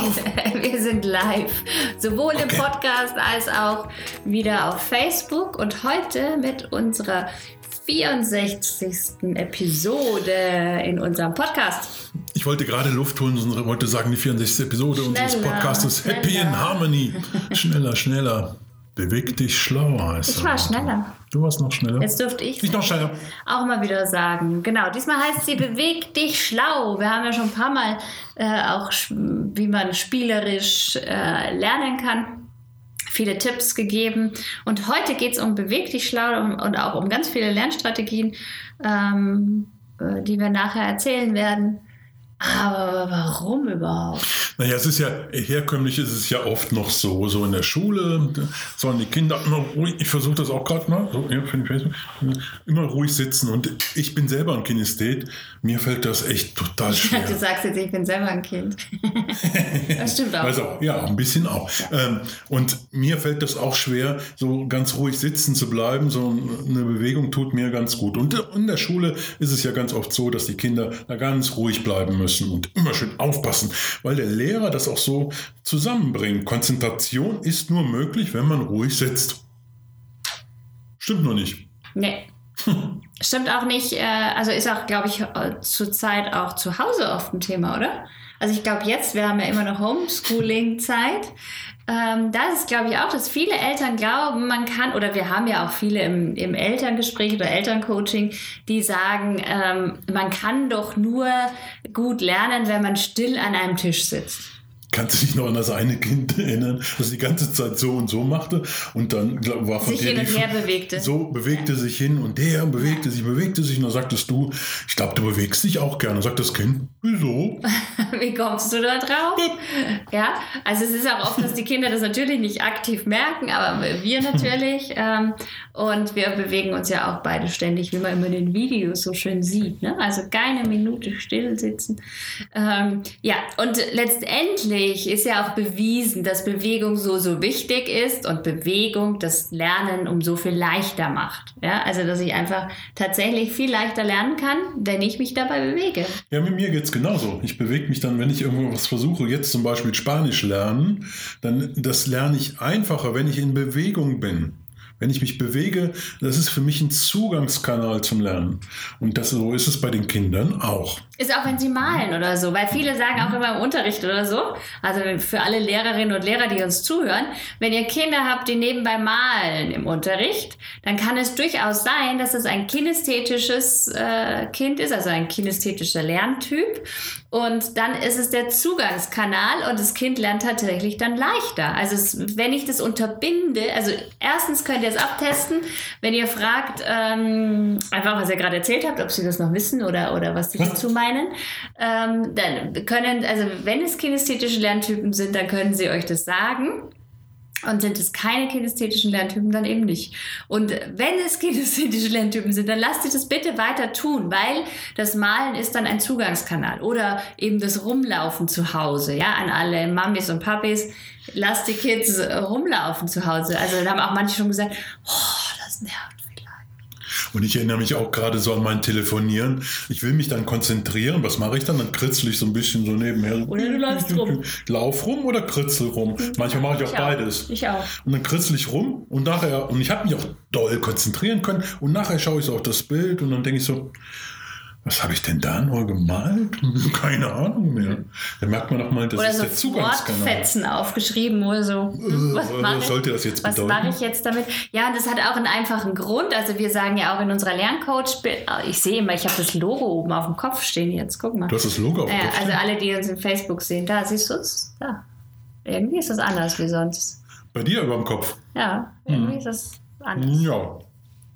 drauf. Wir sind live. Sowohl okay. im Podcast als auch wieder auf Facebook und heute mit unserer 64. Episode in unserem Podcast. Ich wollte gerade Luft holen und wollte sagen, die 64. Episode schneller, unseres Podcasts Happy in Harmony. Schneller, schneller. Beweg dich schlauer heißt Ich war schneller. Du warst noch schneller. Jetzt dürfte ich ich noch schneller. auch mal wieder sagen. Genau, diesmal heißt sie Beweg dich schlau. Wir haben ja schon ein paar Mal äh, auch, wie man spielerisch äh, lernen kann, viele Tipps gegeben. Und heute geht es um Beweg dich schlau und auch um ganz viele Lernstrategien, ähm, äh, die wir nachher erzählen werden. Aber warum überhaupt? Naja, es ist ja, herkömmlich ist es ja oft noch so, so in der Schule sollen die Kinder immer ruhig, ich versuche das auch gerade mal, so, immer ruhig sitzen und ich bin selber ein Kinesthet, mir fällt das echt total schwer. Du sagst jetzt, ich bin selber ein Kind. das stimmt auch. Also, ja, ein bisschen auch. Ja. Ähm, und mir fällt das auch schwer, so ganz ruhig sitzen zu bleiben, so eine Bewegung tut mir ganz gut. Und in der Schule ist es ja ganz oft so, dass die Kinder da ganz ruhig bleiben müssen müssen und immer schön aufpassen, weil der Lehrer das auch so zusammenbringt. Konzentration ist nur möglich, wenn man ruhig sitzt. Stimmt nur nicht. Nee. Stimmt auch nicht. Äh, also ist auch, glaube ich, äh, zurzeit auch zu Hause oft ein Thema, oder? Also ich glaube jetzt, wir haben ja immer noch Homeschooling-Zeit. Ähm, da ist glaube ich, auch, dass viele Eltern glauben, man kann, oder wir haben ja auch viele im, im Elterngespräch oder Elterncoaching, die sagen, ähm, man kann doch nur gut lernen, wenn man still an einem Tisch sitzt. Kannst du dich noch an das eine Kind erinnern, das die ganze Zeit so und so machte und dann glaub, war von sich dir hin und her bewegte. So bewegte ja. sich hin und der bewegte ja. sich, bewegte sich und dann sagtest du, ich glaube, du bewegst dich auch gerne. Und sagt das Kind, wieso? Wie kommst du da drauf? ja, also es ist auch oft, dass die Kinder das natürlich nicht aktiv merken, aber wir natürlich. ähm, und wir bewegen uns ja auch beide ständig, wie man immer in den Videos so schön sieht. Ne? Also keine Minute still sitzen. Ähm, ja, und letztendlich natürlich ist ja auch bewiesen, dass Bewegung so, so wichtig ist und Bewegung das Lernen um so viel leichter macht. Ja, also, dass ich einfach tatsächlich viel leichter lernen kann, wenn ich mich dabei bewege. Ja, mit mir geht es genauso. Ich bewege mich dann, wenn ich irgendwas versuche, jetzt zum Beispiel Spanisch lernen, dann das lerne ich einfacher, wenn ich in Bewegung bin. Wenn ich mich bewege, das ist für mich ein Zugangskanal zum Lernen. Und das, so ist es bei den Kindern auch. Ist auch, wenn sie malen oder so, weil viele sagen auch immer im Unterricht oder so, also für alle Lehrerinnen und Lehrer, die uns zuhören, wenn ihr Kinder habt, die nebenbei malen im Unterricht, dann kann es durchaus sein, dass es ein kinästhetisches äh, Kind ist, also ein kinästhetischer Lerntyp. Und dann ist es der Zugangskanal und das Kind lernt tatsächlich dann leichter. Also es, wenn ich das unterbinde, also erstens könnt ihr es abtesten, wenn ihr fragt, ähm, einfach was ihr gerade erzählt habt, ob sie das noch wissen oder, oder was sie dazu meinen ähm, dann können, also wenn es kinästhetische Lerntypen sind, dann können sie euch das sagen. Und sind es keine kinästhetischen Lerntypen, dann eben nicht. Und wenn es kinästhetische Lerntypen sind, dann lasst ihr das bitte weiter tun, weil das Malen ist dann ein Zugangskanal. Oder eben das Rumlaufen zu Hause, ja, an alle Mamis und Papis. Lasst die Kids rumlaufen zu Hause. Also da haben auch manche schon gesagt, oh, das nervt und ich erinnere mich auch gerade so an mein Telefonieren. Ich will mich dann konzentrieren. Was mache ich dann? Dann kritzel ich so ein bisschen so nebenher. Oder du läufst rum. Lauf rum oder kritzel rum. Manchmal mache ich auch ich beides. Auch. Ich auch. Und dann kritzel ich rum und nachher, und ich habe mich auch doll konzentrieren können. Und nachher schaue ich so auf das Bild und dann denke ich so, was habe ich denn da nur gemalt? Keine Ahnung mehr. Da merkt man doch mal, das oder ist so der Zugangskanal. Wortfetzen aufgeschrieben oder so. Äh, was, was sollte das jetzt bedeuten? Was mache ich jetzt damit? Ja, und das hat auch einen einfachen Grund. Also wir sagen ja auch in unserer Lerncoach, ich sehe immer, ich habe das Logo oben auf dem Kopf stehen jetzt. Guck mal. Du hast das Logo auf dem ja, Kopf Also alle, die uns in Facebook sehen, da siehst du es. Da. Irgendwie ist das anders wie sonst. Bei dir über dem Kopf? Ja, irgendwie hm. ist das anders. Ja.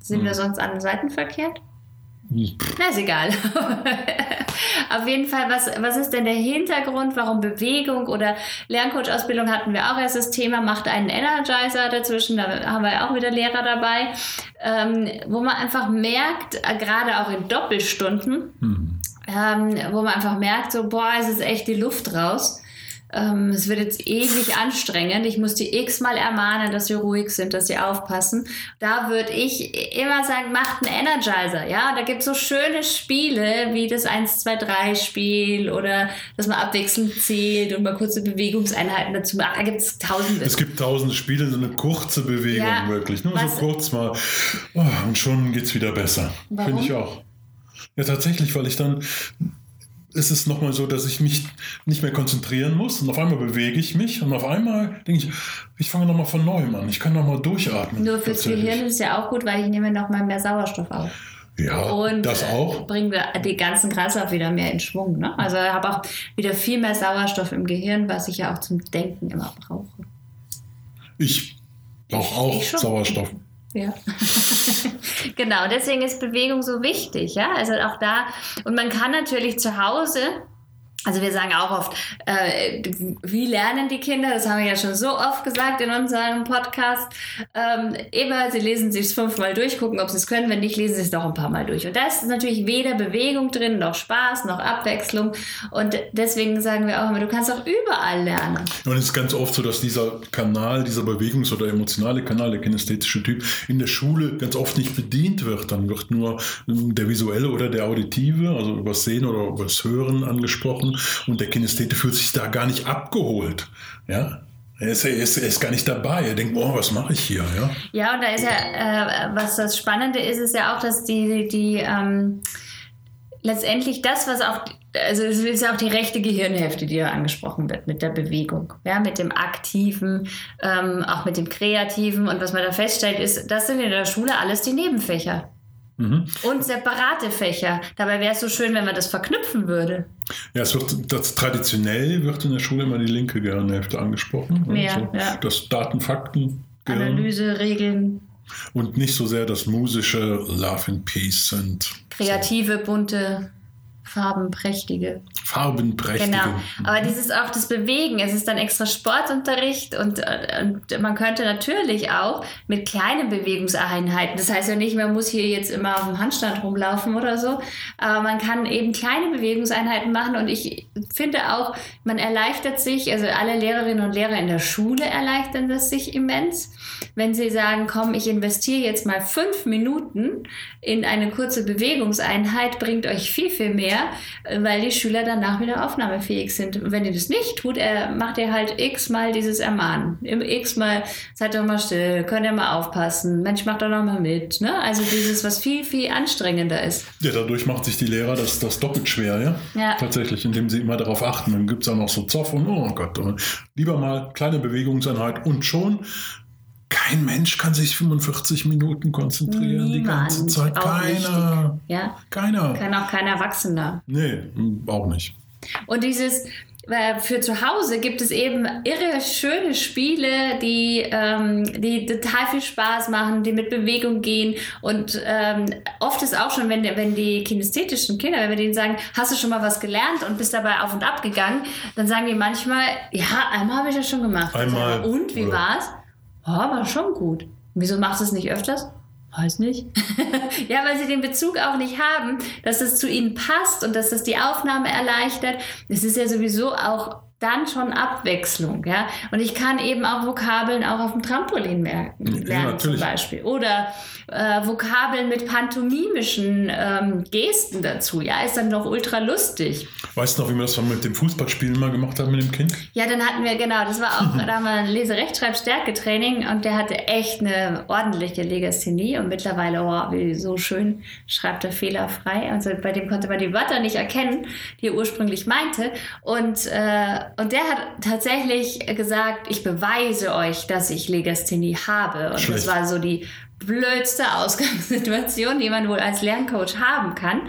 Sind hm. wir sonst an den Seiten verkehrt? Na, ist egal. Auf jeden Fall, was, was ist denn der Hintergrund, warum Bewegung oder Lerncoach-Ausbildung hatten wir auch erst das Thema, macht einen Energizer dazwischen, da haben wir ja auch wieder Lehrer dabei, ähm, wo man einfach merkt, äh, gerade auch in Doppelstunden, hm. ähm, wo man einfach merkt, so, boah, es ist echt die Luft raus ähm, es wird jetzt ewig anstrengend, ich muss die x-mal ermahnen, dass sie ruhig sind, dass sie aufpassen. Da würde ich immer sagen, macht einen Energizer. Ja, da gibt es so schöne Spiele wie das 1, 2, 3 Spiel oder dass man abwechselnd zählt und mal kurze Bewegungseinheiten dazu macht. Da gibt es tausende. Es gibt tausende Spiele, so eine kurze Bewegung ja, wirklich. Nur so kurz mal. Oh, und schon geht es wieder besser. Finde ich auch. Ja, tatsächlich, weil ich dann ist es nochmal so, dass ich mich nicht mehr konzentrieren muss und auf einmal bewege ich mich und auf einmal denke ich, ich fange nochmal von neuem an. Ich kann nochmal durchatmen. Nur fürs Gehirn ist es ja auch gut, weil ich nehme nochmal mehr Sauerstoff auf. Ja, und das äh, auch. bringen wir den ganzen Kreislauf wieder mehr in Schwung. Ne? Also ich habe auch wieder viel mehr Sauerstoff im Gehirn, was ich ja auch zum Denken immer brauche. Ich brauche auch ich Sauerstoff. Ja. genau, deswegen ist Bewegung so wichtig, ja. Also auch da, und man kann natürlich zu Hause also wir sagen auch oft, äh, wie lernen die Kinder? Das haben wir ja schon so oft gesagt in unserem Podcast. Ähm, sie lesen sich fünfmal durch, gucken, ob sie es können. Wenn nicht, lesen sie es doch ein paar Mal durch. Und da ist natürlich weder Bewegung drin, noch Spaß, noch Abwechslung. Und deswegen sagen wir auch immer, du kannst auch überall lernen. Und es ist ganz oft so, dass dieser Kanal, dieser Bewegungs- oder emotionale Kanal, der kinästhetische Typ, in der Schule ganz oft nicht bedient wird. Dann wird nur der visuelle oder der auditive, also übers Sehen oder übers Hören angesprochen und der Kinesthete fühlt sich da gar nicht abgeholt. Ja, er ist, er, ist, er ist, gar nicht dabei. Er denkt, oh, was mache ich hier? Ja, ja und da ist ja, äh, was das Spannende ist, ist ja auch, dass die, die ähm, letztendlich das, was auch, also es ist ja auch die rechte Gehirnhälfte, die da angesprochen wird mit der Bewegung, ja, mit dem Aktiven, ähm, auch mit dem Kreativen. Und was man da feststellt, ist, das sind in der Schule alles die Nebenfächer. Mhm. Und separate Fächer. Dabei wäre es so schön, wenn man das verknüpfen würde. Ja, es wird das traditionell wird in der Schule immer die linke Gehirnhälfte angesprochen. Mehr, also ja. Das Daten, Fakten, Gehirn. Analyse, Regeln. Und nicht so sehr das musische Love and Peace und kreative, bunte farbenprächtige. Farbenprächtige. Genau. Aber dieses auch das Bewegen, es ist dann extra Sportunterricht und, und man könnte natürlich auch mit kleinen Bewegungseinheiten, das heißt ja nicht, man muss hier jetzt immer auf dem Handstand rumlaufen oder so, aber man kann eben kleine Bewegungseinheiten machen und ich finde auch, man erleichtert sich, also alle Lehrerinnen und Lehrer in der Schule erleichtern das sich immens, wenn sie sagen, komm, ich investiere jetzt mal fünf Minuten in eine kurze Bewegungseinheit, bringt euch viel, viel mehr weil die Schüler danach wieder aufnahmefähig sind. Und wenn ihr das nicht tut, er macht ihr halt x-mal dieses Ermahnen. X-mal, seid doch mal still, könnt ihr mal aufpassen, Mensch, macht doch noch mal mit. Ne? Also dieses, was viel, viel anstrengender ist. Ja, dadurch macht sich die Lehrer das, das doppelt schwer, ja? ja. Tatsächlich, indem sie immer darauf achten. Dann gibt es auch noch so Zoff und oh Gott, lieber mal kleine Bewegungseinheit und schon kein Mensch kann sich 45 Minuten konzentrieren Niemand. die ganze Zeit. Keiner. Ja? Keiner. Kann auch kein Erwachsener. Nee, auch nicht. Und dieses, äh, für zu Hause gibt es eben irre schöne Spiele, die, ähm, die total viel Spaß machen, die mit Bewegung gehen. Und ähm, oft ist auch schon, wenn, wenn die kinästhetischen Kinder, wenn wir denen sagen, hast du schon mal was gelernt und bist dabei auf und ab gegangen, dann sagen die manchmal, ja, einmal habe ich das schon gemacht. Einmal. Und wie war es? oh, war schon gut. Wieso machst du es nicht öfters? Weiß nicht. ja, weil sie den Bezug auch nicht haben, dass es zu ihnen passt und dass das die Aufnahme erleichtert. Es ist ja sowieso auch dann schon Abwechslung, ja. Und ich kann eben auch Vokabeln auch auf dem Trampolin merken, lernen ja, zum Beispiel. Oder äh, Vokabeln mit pantomimischen ähm, Gesten dazu. Ja, ist dann doch ultra lustig. Weißt du noch, wie wir das mit dem Fußballspielen mal gemacht haben mit dem Kind? Ja, dann hatten wir, genau, das war auch, da haben wir ein Leserechtschreibstärke-Training und der hatte echt eine ordentliche Legasthenie und mittlerweile, oh, wie so schön schreibt er fehlerfrei. Also bei dem konnte man die Wörter nicht erkennen, die er ursprünglich meinte. Und, äh, und der hat tatsächlich gesagt, ich beweise euch, dass ich Legasthenie habe. Und Schlecht. das war so die blödste Ausgangssituation, die man wohl als Lerncoach haben kann.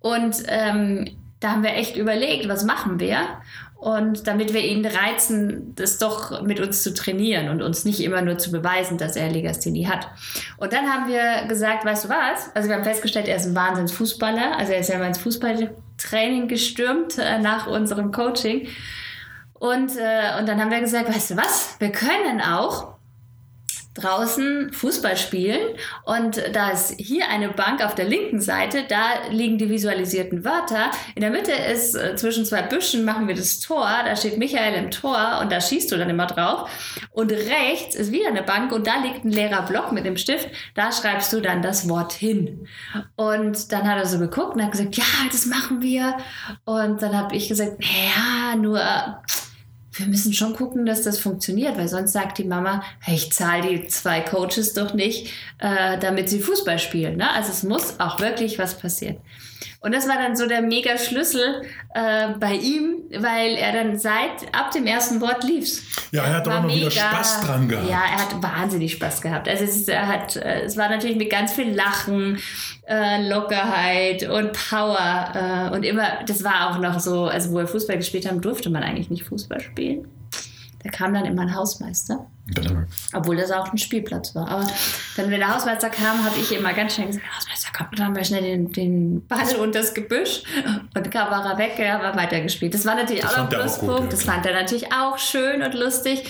Und ähm, da haben wir echt überlegt, was machen wir? Und damit wir ihn reizen, das doch mit uns zu trainieren und uns nicht immer nur zu beweisen, dass er Legasthenie hat. Und dann haben wir gesagt, weißt du was? Also wir haben festgestellt, er ist ein Wahnsinnsfußballer. Also er ist ja mal ins Fußballtraining gestürmt äh, nach unserem Coaching. Und, äh, und dann haben wir gesagt, weißt du was? Wir können auch draußen Fußball spielen und da ist hier eine Bank auf der linken Seite, da liegen die visualisierten Wörter. In der Mitte ist äh, zwischen zwei Büschen machen wir das Tor, da steht Michael im Tor und da schießt du dann immer drauf. Und rechts ist wieder eine Bank und da liegt ein leerer Block mit dem Stift, da schreibst du dann das Wort hin. Und dann hat er so geguckt und hat gesagt, ja, das machen wir. Und dann habe ich gesagt, ja, nur wir müssen schon gucken, dass das funktioniert, weil sonst sagt die Mama, hey, ich zahle die zwei Coaches doch nicht, äh, damit sie Fußball spielen. Ne? Also es muss auch wirklich was passieren. Und das war dann so der mega Schlüssel äh, bei ihm, weil er dann seit ab dem ersten Wort lief. Ja, er hat auch noch mega, wieder Spaß dran gehabt. Ja, er hat wahnsinnig Spaß gehabt. Also es, er hat, äh, es war natürlich mit ganz viel Lachen, äh, Lockerheit und Power äh, und immer, das war auch noch so, also wo wir Fußball gespielt haben, durfte man eigentlich nicht Fußball spielen. Da kam dann immer ein Hausmeister. Genau. Obwohl das auch ein Spielplatz war. Aber dann, wenn der Hausmeister kam, habe ich immer ganz schnell gesagt, Hausmeister, komm, dann haben wir schnell den, den Ball und das Gebüsch. Und kam er weg, er war weitergespielt. Das war natürlich das auch ein Pluspunkt. Gut, das fand er natürlich auch schön und lustig.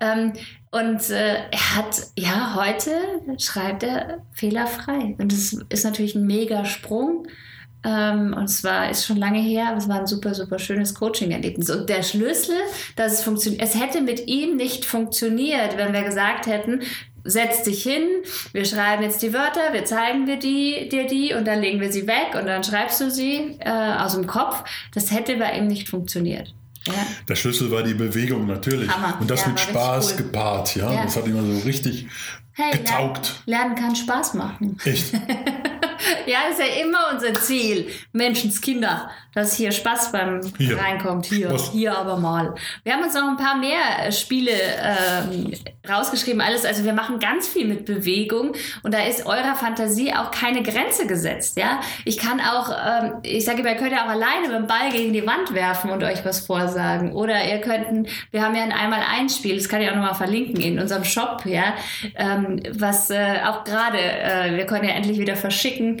Ähm, und äh, er hat, ja, heute schreibt er fehlerfrei. Und das ist natürlich ein mega Sprung. Ähm, und zwar ist schon lange her, aber es war ein super, super schönes Coaching-Erlebnis. Und der Schlüssel, dass es funktioniert, es hätte mit ihm nicht funktioniert, wenn wir gesagt hätten, setz dich hin, wir schreiben jetzt die Wörter, wir zeigen dir die, dir die und dann legen wir sie weg und dann schreibst du sie äh, aus dem Kopf. Das hätte bei ihm nicht funktioniert. Ja. Der Schlüssel war die Bewegung natürlich. Hammer. Und das ja, mit Spaß cool. gepaart, ja? ja. Das hat immer so richtig hey, getaugt. Lernen, lernen kann Spaß machen. Echt? ja, ist ja immer unser Ziel. Menschenskinder, dass hier Spaß beim hier. reinkommt. Hier, Was? hier aber mal. Wir haben uns noch ein paar mehr äh, Spiele ähm, rausgeschrieben. Alles, also wir machen ganz viel mit Bewegung und da ist eurer Fantasie auch keine Grenze gesetzt. Ja, ich kann auch, ähm, ich sage, ihr könnt ja auch alleine mit dem Ball gegen die Wand werfen und euch was vorsagen. Oder ihr könnten, wir haben ja ein einmal ein Spiel, das kann ich auch nochmal verlinken in unserem Shop, ja, ähm, was äh, auch gerade, äh, wir können ja endlich wieder verschicken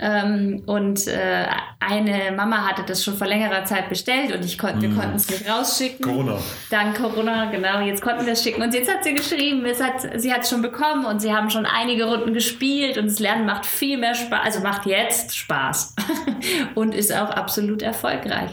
ähm, und äh, eine Mama hatte das schon vor längerer Zeit bestellt und ich kon wir mm. konnten es nicht rausschicken. Corona. Dank Corona, genau. Jetzt konnten wir es schicken. Und jetzt hat sie geschrieben, es hat, sie hat es schon bekommen und sie haben schon einige Runden gespielt und das Lernen macht viel mehr Spaß, also macht jetzt Spaß und ist auch absolut erfolgreich.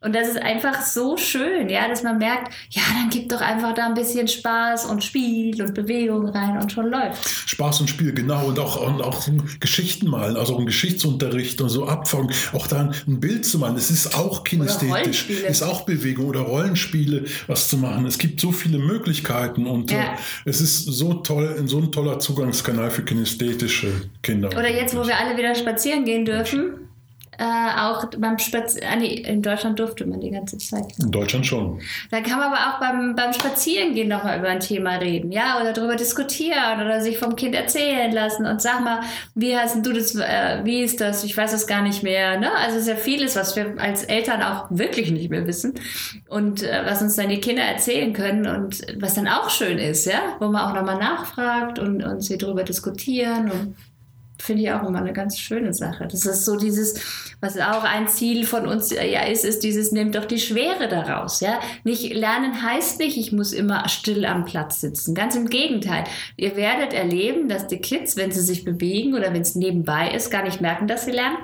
Und das ist einfach so schön, ja, dass man merkt, ja, dann gibt doch einfach da ein bisschen Spaß und Spiel und Bewegung rein und schon läuft. Spaß und Spiel, genau. Und auch, und auch Geschichten malen, also ein Geschichtsunterricht und so abfangen, auch da ein Bild zu machen. Es ist auch kinästhetisch, ist auch Bewegung oder Rollenspiele, was zu machen. Es gibt so viele Möglichkeiten und ja. äh, es ist so toll, so ein toller Zugangskanal für kinästhetische Kinder. Oder jetzt, wo wir alle wieder spazieren gehen dürfen äh, auch beim Spazieren, ah, nee, in Deutschland durfte man die ganze Zeit. In Deutschland schon. Da kann man aber auch beim, beim Spazierengehen nochmal über ein Thema reden, ja, oder darüber diskutieren oder sich vom Kind erzählen lassen und sag mal, wie hast du das, äh, wie ist das, ich weiß es gar nicht mehr, ne? Also sehr vieles, was wir als Eltern auch wirklich nicht mehr wissen und äh, was uns dann die Kinder erzählen können und was dann auch schön ist, ja, wo man auch nochmal nachfragt und, und sie darüber diskutieren und finde ich auch immer eine ganz schöne Sache. Das ist so dieses, was auch ein Ziel von uns ja ist, ist dieses, nehmt doch die Schwere daraus. Ja? Nicht lernen heißt nicht, ich muss immer still am Platz sitzen. Ganz im Gegenteil. Ihr werdet erleben, dass die Kids, wenn sie sich bewegen oder wenn es nebenbei ist, gar nicht merken, dass sie lernen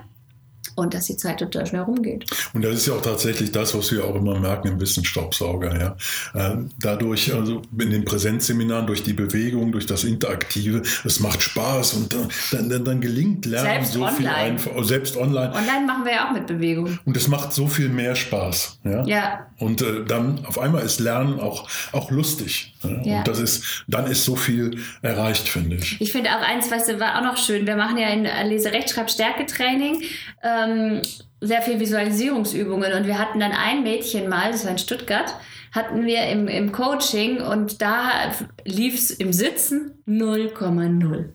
und dass die Zeit total schnell rumgeht. Und das ist ja auch tatsächlich das, was wir auch immer merken im Wissensstaubsauger. Ja. Ähm, dadurch, also in den Präsenzseminaren, durch die Bewegung, durch das Interaktive, es macht Spaß und dann, dann, dann gelingt Lernen selbst so online. viel einfach. Selbst online. Online machen wir ja auch mit Bewegung. Und es macht so viel mehr Spaß. Ja. ja. Und äh, dann auf einmal ist Lernen auch, auch lustig. Ja. ja. Und das ist, dann ist so viel erreicht, finde ich. Ich finde auch eins, weißt du, war auch noch schön. Wir machen ja ein Lese-Rechtschreib-Stärke-Training. Ähm, sehr viel Visualisierungsübungen und wir hatten dann ein Mädchen mal, das war in Stuttgart, hatten wir im, im Coaching und da lief es im Sitzen 0,0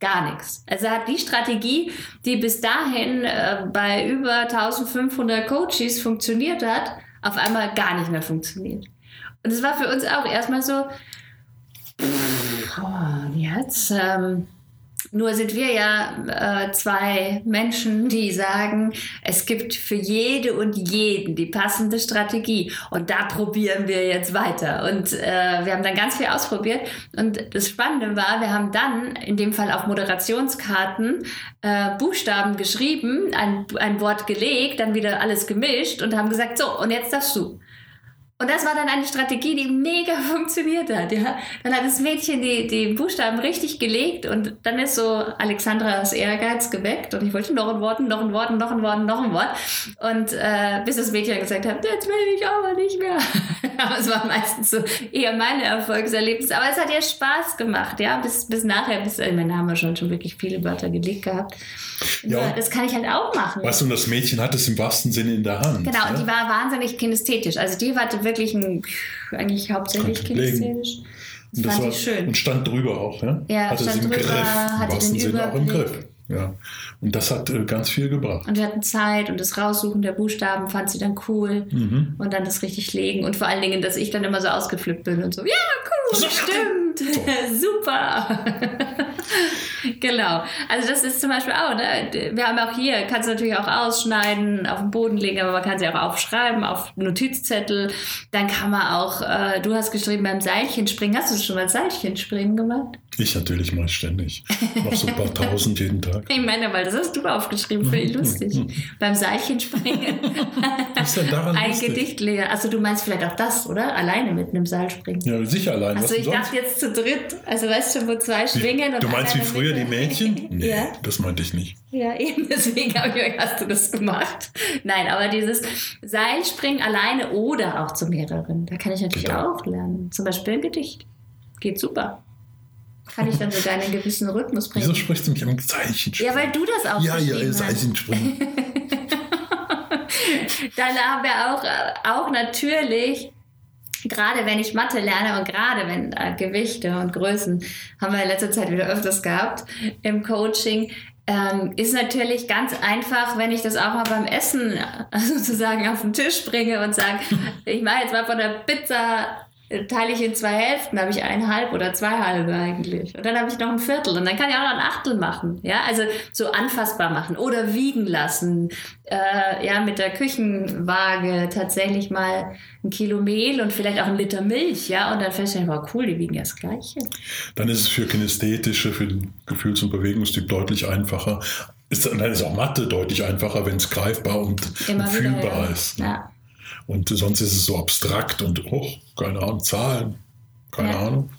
gar nichts. Also hat die Strategie, die bis dahin äh, bei über 1500 Coaches funktioniert hat, auf einmal gar nicht mehr funktioniert. Und es war für uns auch erstmal so, pff, oh, jetzt, ähm, Nur sind wir ja äh, zwei Menschen, die sagen, es gibt für jede und jeden die passende Strategie. Und da probieren wir jetzt weiter. Und äh, wir haben dann ganz viel ausprobiert. Und das Spannende war, wir haben dann in dem Fall auf Moderationskarten äh, Buchstaben geschrieben, ein, ein Wort gelegt, dann wieder alles gemischt und haben gesagt, so, und jetzt darfst du. Und das war dann eine Strategie, die mega funktioniert hat. Ja? Dann hat das Mädchen die, die Buchstaben richtig gelegt und dann ist so Alexandras Ehrgeiz geweckt und ich wollte noch ein Wort, noch ein Wort, noch ein Wort, noch ein Wort. Und äh, bis das Mädchen gesagt hat, jetzt will ich aber nicht mehr. aber es war meistens so eher meine Erfolgserlebnisse. Aber es hat ihr Spaß gemacht, ja, bis, bis nachher, bis, meine, haben wir schon, schon wirklich viele Wörter gelegt gehabt. Ja, das kann ich halt auch machen. Weißt du, und das Mädchen hat es im wahrsten Sinne in der Hand. Genau, ja? und die war wahnsinnig kinästhetisch. Also die hatte wirklich ein, eigentlich hauptsächlich kinästhetisch. Das, das fand war, ich schön. Und stand drüber auch, ja? Ja, hatte stand im drüber, Griff, hatte im den Sinne auch im Griff. Ja. Und das hat äh, ganz viel gebracht. Und wir hatten Zeit und das Raussuchen der Buchstaben fand sie dann cool. Mhm. Und dann das richtig legen. Und vor allen Dingen, dass ich dann immer so ausgeflippt bin und so, ja, cool, stimmt, so. super. genau. Also das ist zum Beispiel auch, ne? wir haben auch hier, kannst du natürlich auch ausschneiden, auf den Boden legen, aber man kann sie auch aufschreiben, auf Notizzettel. Dann kann man auch, äh, du hast geschrieben beim Seilchenspringen. Hast du schon mal Seilchenspringen gemacht? Ich natürlich mal ständig. Noch so ein paar tausend jeden Tag. Ich meine, weil das hast du aufgeschrieben, finde ich lustig. beim Seilchenspringen. Was ist denn daran Ein lustig? Gedicht leer. Also du meinst vielleicht auch das, oder? Alleine mit einem Seil springen. Ja, sicher allein. Also Was ich dachte jetzt zu dritt, also weißt du, wo zwei schwingen und Du meinst wie der früher die. Mädchen? Nee, Ja. das meinte ich nicht. Ja, eben deswegen habe ich hast du das gemacht. Nein, aber dieses Seilspringen alleine oder auch zu mehreren, da kann ich natürlich Genau. auch lernen. Zum Beispiel ein Gedicht. Geht super. Kann ich dann sogar in einen gewissen Rhythmus bringen. Wieso sprichst du mich am Zeichen? Ja, weil du das auch Ja, ja. Seilchenspringen. Dann haben wir auch, äh, auch natürlich, gerade wenn ich Mathe lerne und gerade wenn äh, Gewichte und Größen, haben wir in letzter Zeit wieder öfters gehabt im Coaching, ähm, ist natürlich ganz einfach, wenn ich das auch mal beim Essen äh, sozusagen auf den Tisch bringe und sage, ich mache jetzt mal von der Pizza teile ich in zwei Hälften, habe ich eineinhalb oder zwei halbe eigentlich. Und dann habe ich noch ein Viertel und dann kann ich auch noch ein Achtel machen. Ja, also so anfassbar machen oder wiegen lassen. Äh, ja, mit der Küchenwaage tatsächlich mal ein Kilo Mehl und vielleicht auch ein Liter Milch. Ja, und dann feststellen, wow, cool, die wiegen ja das Gleiche. Dann ist es für Kinästhetische, für den Gefühls- und Bewegungstyp deutlich einfacher. Ist, dann ist auch Mathe deutlich einfacher, wenn es greifbar und, Immer und wieder. fühlbar ja. ist. Ja. Und sonst ist es so abstrakt und, oh, keine Ahnung, Zahlen, keine Ja. Ahnung.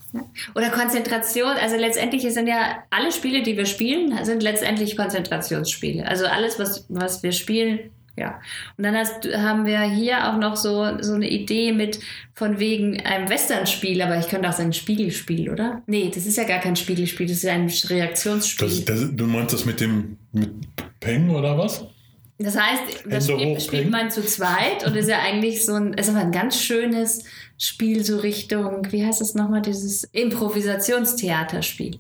Oder Konzentration, also letztendlich sind ja alle Spiele, die wir spielen, sind letztendlich Konzentrationsspiele. Also alles, was, was wir spielen, ja. Und dann hast, haben wir hier auch noch so, so eine Idee mit von wegen einem Western-Spiel, aber ich könnte auch sagen Spiegelspiel, oder? Nee, das ist ja gar kein Spiegelspiel, das ist ja ein Reaktionsspiel. Das, das, du meinst das mit dem mit Peng oder was? Das heißt, das Spiel spielt man zu zweit und ist ja eigentlich so ein, ist aber ein ganz schönes Spiel, so Richtung, wie heißt es nochmal, dieses Improvisationstheaterspiel.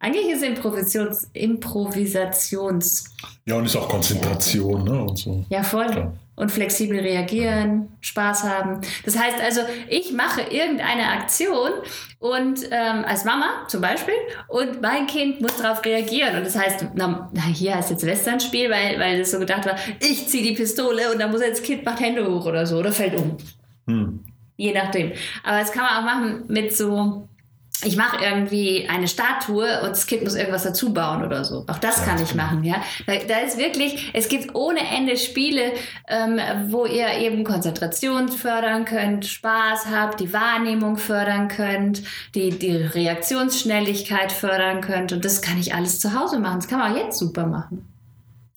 Eigentlich ist Improvisations, Improvisations, Ja, und ist auch Konzentration, ne? Und so. ja voll. Klar. Und flexibel reagieren, Spaß haben. Das heißt also, ich mache irgendeine Aktion und ähm, als Mama zum Beispiel und mein Kind muss darauf reagieren. Und das heißt, na, na hier heißt jetzt Westernspiel, weil, weil das so gedacht war, ich ziehe die Pistole und dann muss jetzt das Kind macht Hände hoch oder so oder fällt um. Hm. Je nachdem. Aber das kann man auch machen mit so, ich mache irgendwie eine Statue und das Kind muss irgendwas dazu bauen oder so. Auch das Ja, kann ich kann machen, ja. Da, da ist wirklich, es gibt ohne Ende Spiele, ähm, wo ihr eben Konzentration fördern könnt, Spaß habt, die Wahrnehmung fördern könnt, die, die Reaktionsschnelligkeit fördern könnt. Und das kann ich alles zu Hause machen. Das kann man auch jetzt super machen.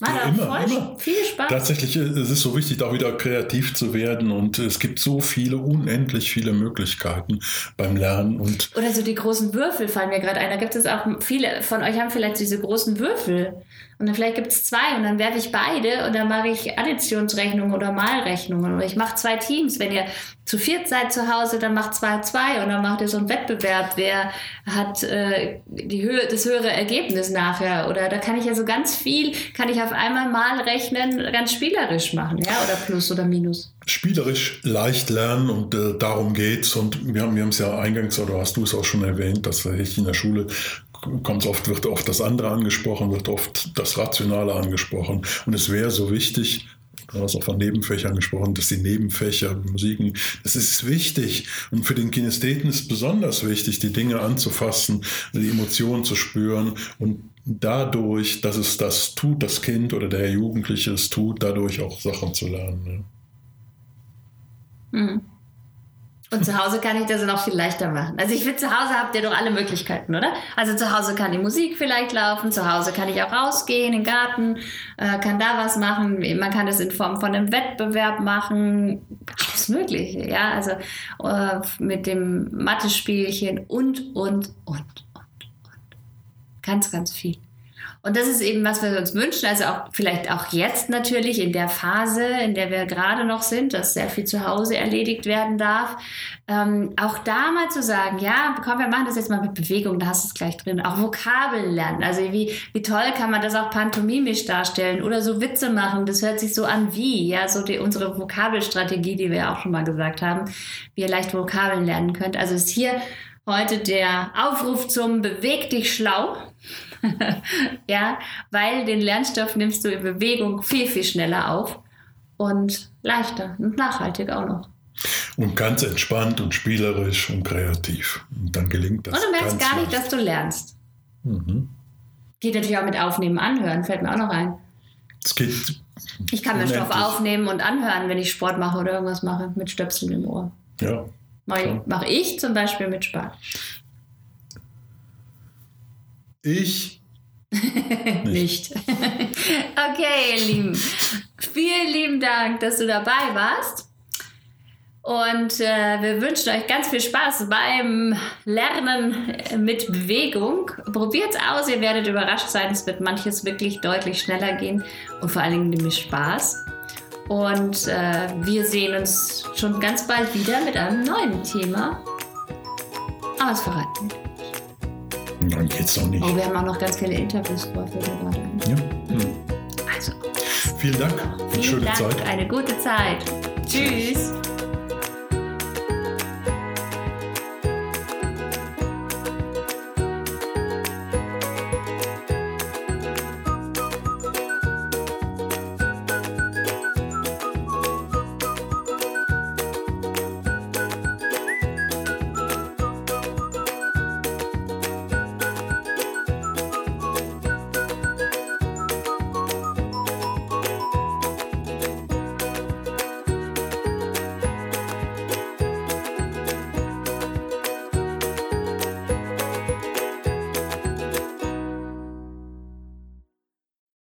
Macht Ja, immer, voll immer. viel Spaß. Tatsächlich es ist so wichtig, da wieder kreativ zu werden und es gibt so viele, unendlich viele Möglichkeiten beim Lernen und Oder so die großen Würfel fallen mir gerade ein. Da gibt es auch viele von euch haben vielleicht diese großen Würfel. Und dann vielleicht gibt es zwei und dann werfe ich beide und dann mache ich Additionsrechnungen oder Malrechnungen. Oder ich mache zwei Teams. Wenn ihr zu viert seid zu Hause, dann macht zwei zwei und dann macht ihr so einen Wettbewerb, wer hat äh, die Höhe, das höhere Ergebnis nachher. Oder da kann ich ja so ganz viel, kann ich auf einmal mal rechnen, ganz spielerisch machen, ja, oder Plus oder Minus. spielerisch leicht lernen und äh, darum geht's. Und wir haben wir es ja eingangs, oder hast du es auch schon erwähnt, dass ich in der Schule kommt oft, wird oft das andere angesprochen, wird oft das Rationale angesprochen. Und es wäre so wichtig, Du hast auch von Nebenfächern gesprochen, dass die Nebenfächer, Musiken, das ist wichtig. Und für den Kinestheten ist besonders wichtig, die Dinge anzufassen, die Emotionen zu spüren und dadurch, dass es das tut, das Kind oder der Jugendliche es tut, dadurch auch Sachen zu lernen. Ja. Mhm. Und zu Hause kann ich das noch viel leichter machen. Also ich finde, zu Hause habt ihr doch alle Möglichkeiten, oder? Also zu Hause kann die Musik vielleicht laufen, zu Hause kann ich auch rausgehen, in den Garten, äh, kann da was machen. Man kann das in Form von einem Wettbewerb machen. Alles Mögliche, ja. Also äh, mit dem Mathe-Spielchen und, und, und, und, und. Ganz, ganz viel. Und das ist eben, was wir uns wünschen. Also auch vielleicht auch jetzt natürlich in der Phase, in der wir gerade noch sind, dass sehr viel zu Hause erledigt werden darf. Ähm, auch da mal zu sagen, ja, komm, wir machen das jetzt mal mit Bewegung, da hast du es gleich drin. Auch Vokabeln lernen. Also wie, wie toll kann man das auch pantomimisch darstellen oder so Witze machen. Das hört sich so an wie, ja, so die, unsere Vokabelstrategie, die wir auch schon mal gesagt haben, wie ihr leicht Vokabeln lernen könnt. Also ist hier heute der Aufruf zum Beweg dich schlau. ja, weil den Lernstoff nimmst du in Bewegung viel, viel schneller auf und leichter und nachhaltig auch noch. Und ganz entspannt und spielerisch und kreativ. Und dann gelingt das. Und du merkst gar nicht, dass du lernst. Mhm. Geht natürlich auch mit Aufnehmen, Anhören, fällt mir auch noch ein. Es geht. Ich kann mir Stoff aufnehmen und anhören, wenn ich Sport mache oder irgendwas mache, mit Stöpseln im Ohr. Ja. Mache mach ich zum Beispiel mit Spaß. Ich nicht. okay, ihr Lieben. Vielen lieben Dank, dass du dabei warst. Und äh, wir wünschen euch ganz viel Spaß beim Lernen mit Bewegung. Probiert es aus, ihr werdet überrascht sein. Es wird manches wirklich deutlich schneller gehen und vor allen Dingen nämlich Spaß. Und äh, wir sehen uns schon ganz bald wieder mit einem neuen Thema. Aber es verraten wir. Dann geht's doch nicht. Oh, wir haben auch noch ganz viele Interviews vor, für gerade Ja. Hm. Also. Vielen Dank. Vielen schöne Dank. Zeit. Eine gute Zeit. Tschüss.